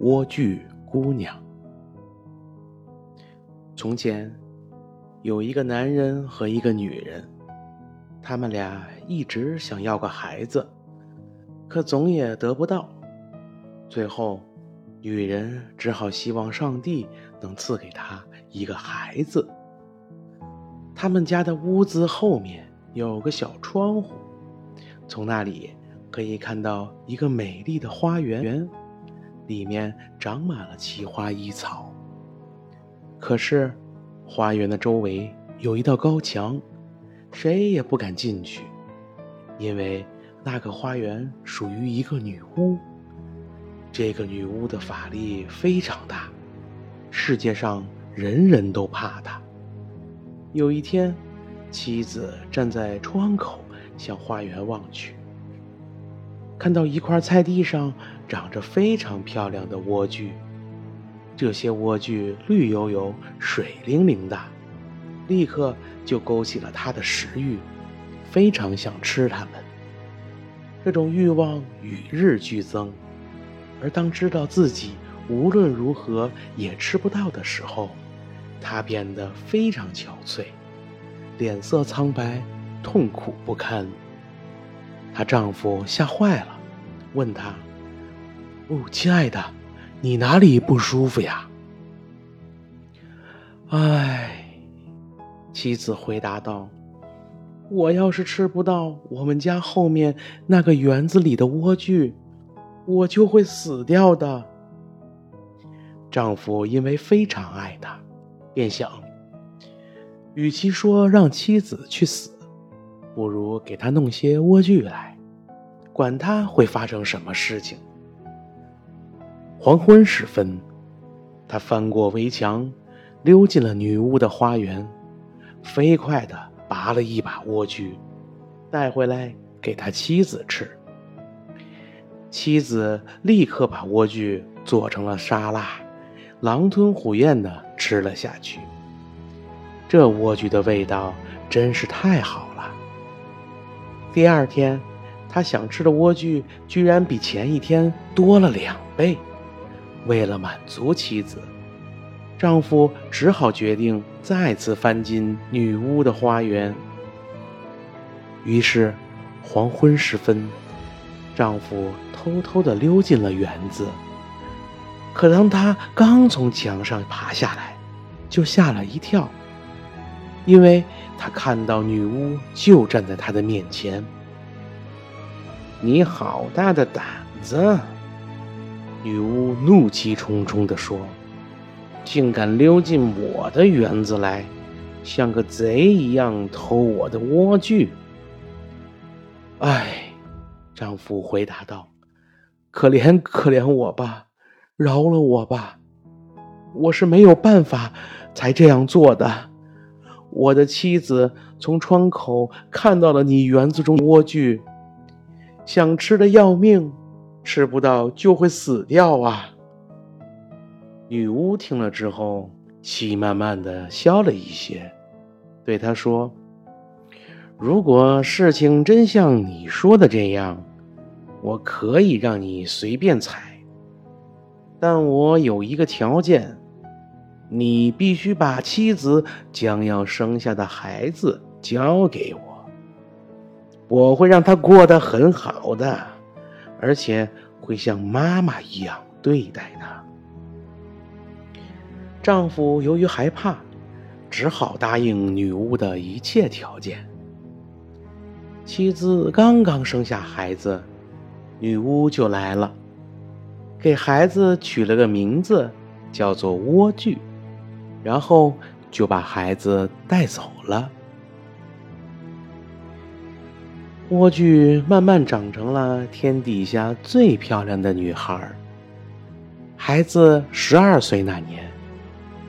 莴苣姑娘。从前，有一个男人和一个女人，他们俩一直想要个孩子，可总也得不到。最后，女人只好希望上帝能赐给她一个孩子。他们家的屋子后面有个小窗户，从那里可以看到一个美丽的花园，里面长满了奇花异草。可是，花园的周围有一道高墙，谁也不敢进去，因为那个花园属于一个女巫。这个女巫的法力非常大，世界上人人都怕她。有一天，妻子站在窗口向花园望去，看到一块菜地上长着非常漂亮的莴苣，这些莴苣绿油油、水灵灵的，立刻就勾起了他的食欲，非常想吃它们。这种欲望与日俱增。而当知道自己无论如何也吃不到的时候，他变得非常憔悴，脸色苍白，痛苦不堪。她丈夫吓坏了，问她：“哦，亲爱的，你哪里不舒服呀？”唉，妻子回答道：“我要是吃不到我们家后面那个园子里的莴苣。”我就会死掉的。丈夫因为非常爱她，便想，与其说让妻子去死，不如给他弄些莴苣来，管他会发生什么事情。黄昏时分，他翻过围墙，溜进了女巫的花园，飞快地拔了一把莴苣，带回来给他妻子吃。妻子立刻把莴苣做成了沙拉，狼吞虎咽地吃了下去。这莴苣的味道真是太好。第二天，他想吃的莴苣居然比前一天多了两倍。为了满足妻子，丈夫只好决定再次翻进女巫的花园。于是，黄昏时分。丈夫偷偷地溜进了园子，可当他刚从墙上爬下来，就吓了一跳，因为他看到女巫就站在他的面前。你好大的胆子！女巫怒气冲冲地说：“竟敢溜进我的园子来，像个贼一样偷我的莴苣！”哎。丈夫回答道：“可怜可怜我吧，饶了我吧！我是没有办法才这样做的。我的妻子从窗口看到了你园子中莴苣，想吃的要命，吃不到就会死掉啊！”女巫听了之后，气慢慢的消了一些，对他说：“如果事情真像你说的这样。”我可以让你随便采，但我有一个条件：你必须把妻子将要生下的孩子交给我。我会让他过得很好的，而且会像妈妈一样对待他。丈夫由于害怕，只好答应女巫的一切条件。妻子刚刚生下孩子。女巫就来了，给孩子取了个名字，叫做莴苣，然后就把孩子带走了。莴苣慢慢长成了天底下最漂亮的女孩。孩子十二岁那年，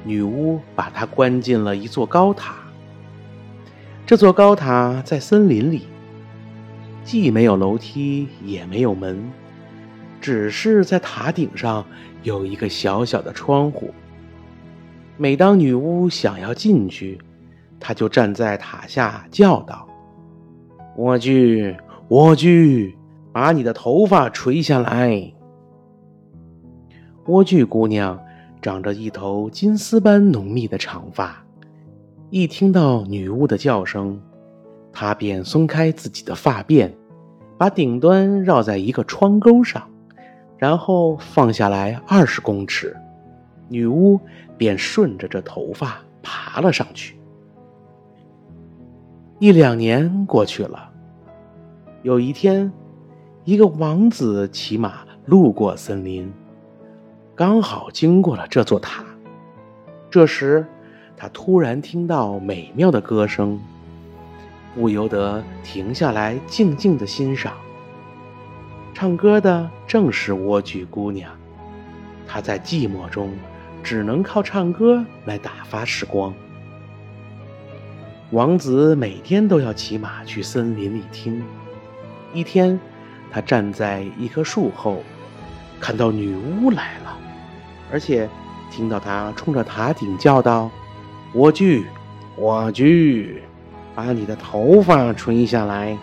女巫把她关进了一座高塔。这座高塔在森林里。既没有楼梯，也没有门，只是在塔顶上有一个小小的窗户。每当女巫想要进去，她就站在塔下叫道：“莴苣，莴苣，把你的头发垂下来。”莴苣姑娘长着一头金丝般浓密的长发，一听到女巫的叫声，她便松开自己的发辫，把顶端绕在一个窗钩上，然后放下来二十公尺，女巫便顺着这头发爬了上去。一两年过去了，有一天，一个王子骑马路过森林。刚好经过了这座塔，这时他突然听到美妙的歌声，不由得停下来静静的欣赏。唱歌的正是莴苣姑娘，她在寂寞中只能靠唱歌来打发时光。王子每天都要骑马去森林里听。一天，他站在一棵树后，看到女巫来了。而且，听到她冲着塔顶叫道：“莴苣，莴苣，把你的头发垂下来。”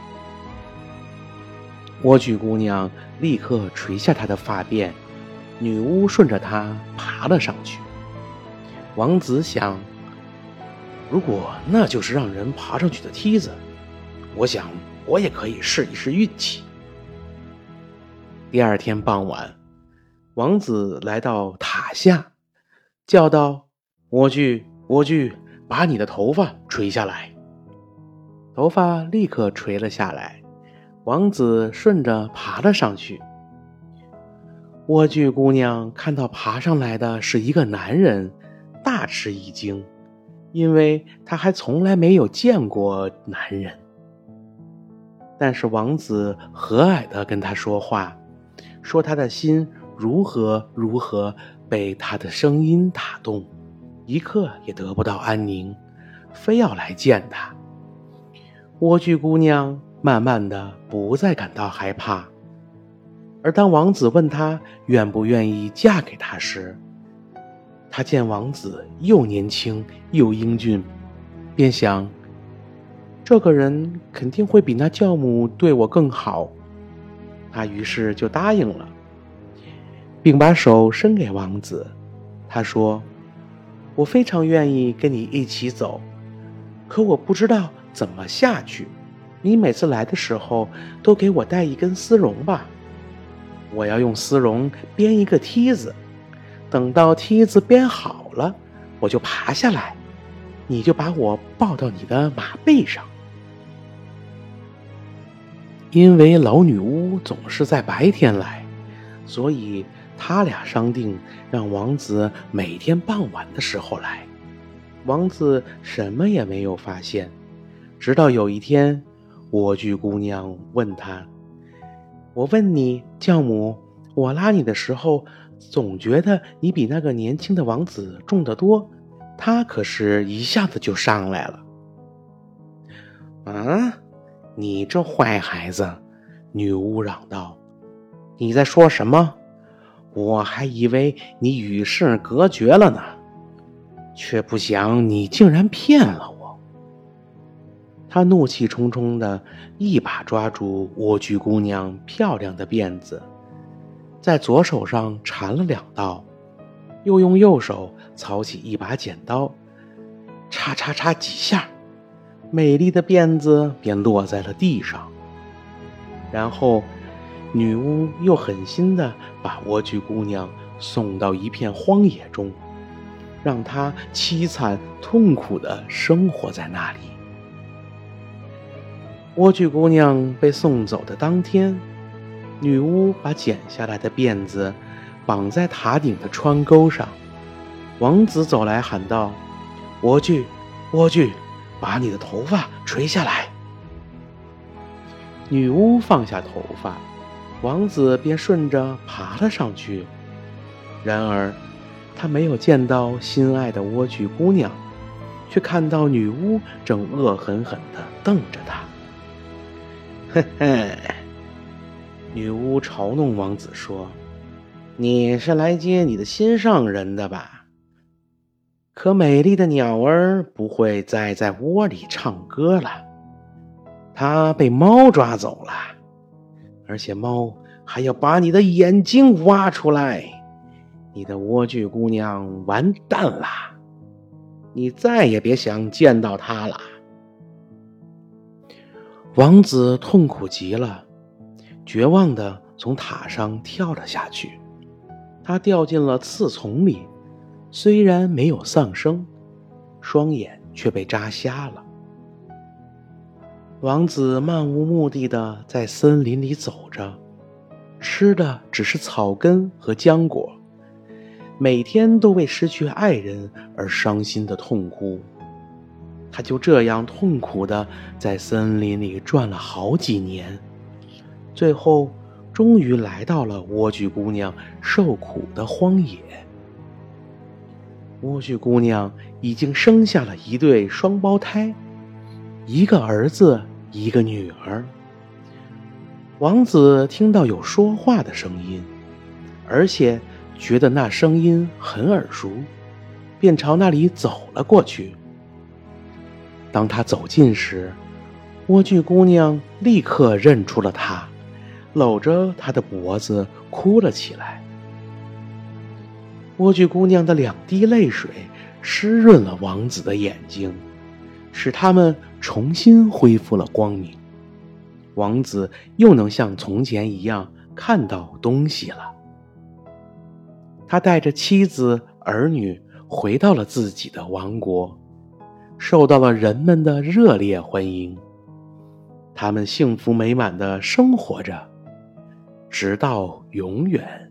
莴苣姑娘立刻垂下她的发辫，女巫顺着它爬了上去。王子想：如果那就是让人爬上去的梯子，我想我也可以试一试运气。第二天傍晚。王子来到塔下，叫道：“莴苣，莴苣，把你的头发垂下来。”头发立刻垂了下来。王子顺着爬了上去。莴苣姑娘看到爬上来的是一个男人，大吃一惊，因为她还从来没有见过男人。但是王子和蔼地跟她说话，说他的心。如何如何被他的声音打动，一刻也得不到安宁，非要来见他。莴苣姑娘慢慢的不再感到害怕，而当王子问她愿不愿意嫁给他时，她见王子又年轻又英俊，便想，这个人肯定会比那教母对我更好，她于是就答应了。并把手伸给王子，他说：“我非常愿意跟你一起走，可我不知道怎么下去。你每次来的时候都给我带一根丝绒吧，我要用丝绒编一个梯子。等到梯子编好了，我就爬下来，你就把我抱到你的马背上。因为老女巫总是在白天来，所以。”他俩商定，让王子每天傍晚的时候来。王子什么也没有发现，直到有一天，莴苣姑娘问他：“我问你，教母，我拉你的时候，总觉得你比那个年轻的王子重得多，他可是一下子就上来了。”啊！你这坏孩子！女巫嚷道：“你在说什么？”我还以为你与世隔绝了呢，却不想你竟然骗了我。他怒气冲冲的一把抓住莴苣姑娘漂亮的辫子，在左手上缠了两道，又用右手操起一把剪刀，叉叉叉几下，美丽的辫子便落在了地上，然后。女巫又狠心地把莴苣姑娘送到一片荒野中，让她凄惨痛苦地生活在那里。莴苣姑娘被送走的当天，女巫把剪下来的辫子绑在塔顶的窗钩上。王子走来喊道：“莴苣，莴苣，把你的头发垂下来。”女巫放下头发。王子便顺着爬了上去，然而他没有见到心爱的莴苣姑娘，却看到女巫正恶狠狠地瞪着他。嘿嘿，女巫嘲弄王子说：“你是来接你的心上人的吧？可美丽的鸟儿不会再在窝里唱歌了，它被猫抓走了。”而且猫还要把你的眼睛挖出来，你的莴苣姑娘完蛋啦！你再也别想见到她了。”王子痛苦极了，绝望的从塔上跳了下去。他掉进了刺丛里，虽然没有丧生，双眼却被扎瞎了。王子漫无目的的在森林里走着，吃的只是草根和浆果，每天都为失去爱人而伤心的痛哭。他就这样痛苦的在森林里转了好几年，最后终于来到了莴苣姑娘受苦的荒野。莴苣姑娘已经生下了一对双胞胎，一个儿子，一个女儿。王子听到有说话的声音，而且觉得那声音很耳熟，便朝那里走了过去。当他走近时，莴苣姑娘立刻认出了他，搂着他的脖子哭了起来。莴苣姑娘的两滴泪水湿润了王子的眼睛，使他们重新恢复了光明。王子又能像从前一样看到东西了。他带着妻子儿女回到了自己的王国。受到了人们的热烈欢迎，他们幸福美满的生活着，直到永远。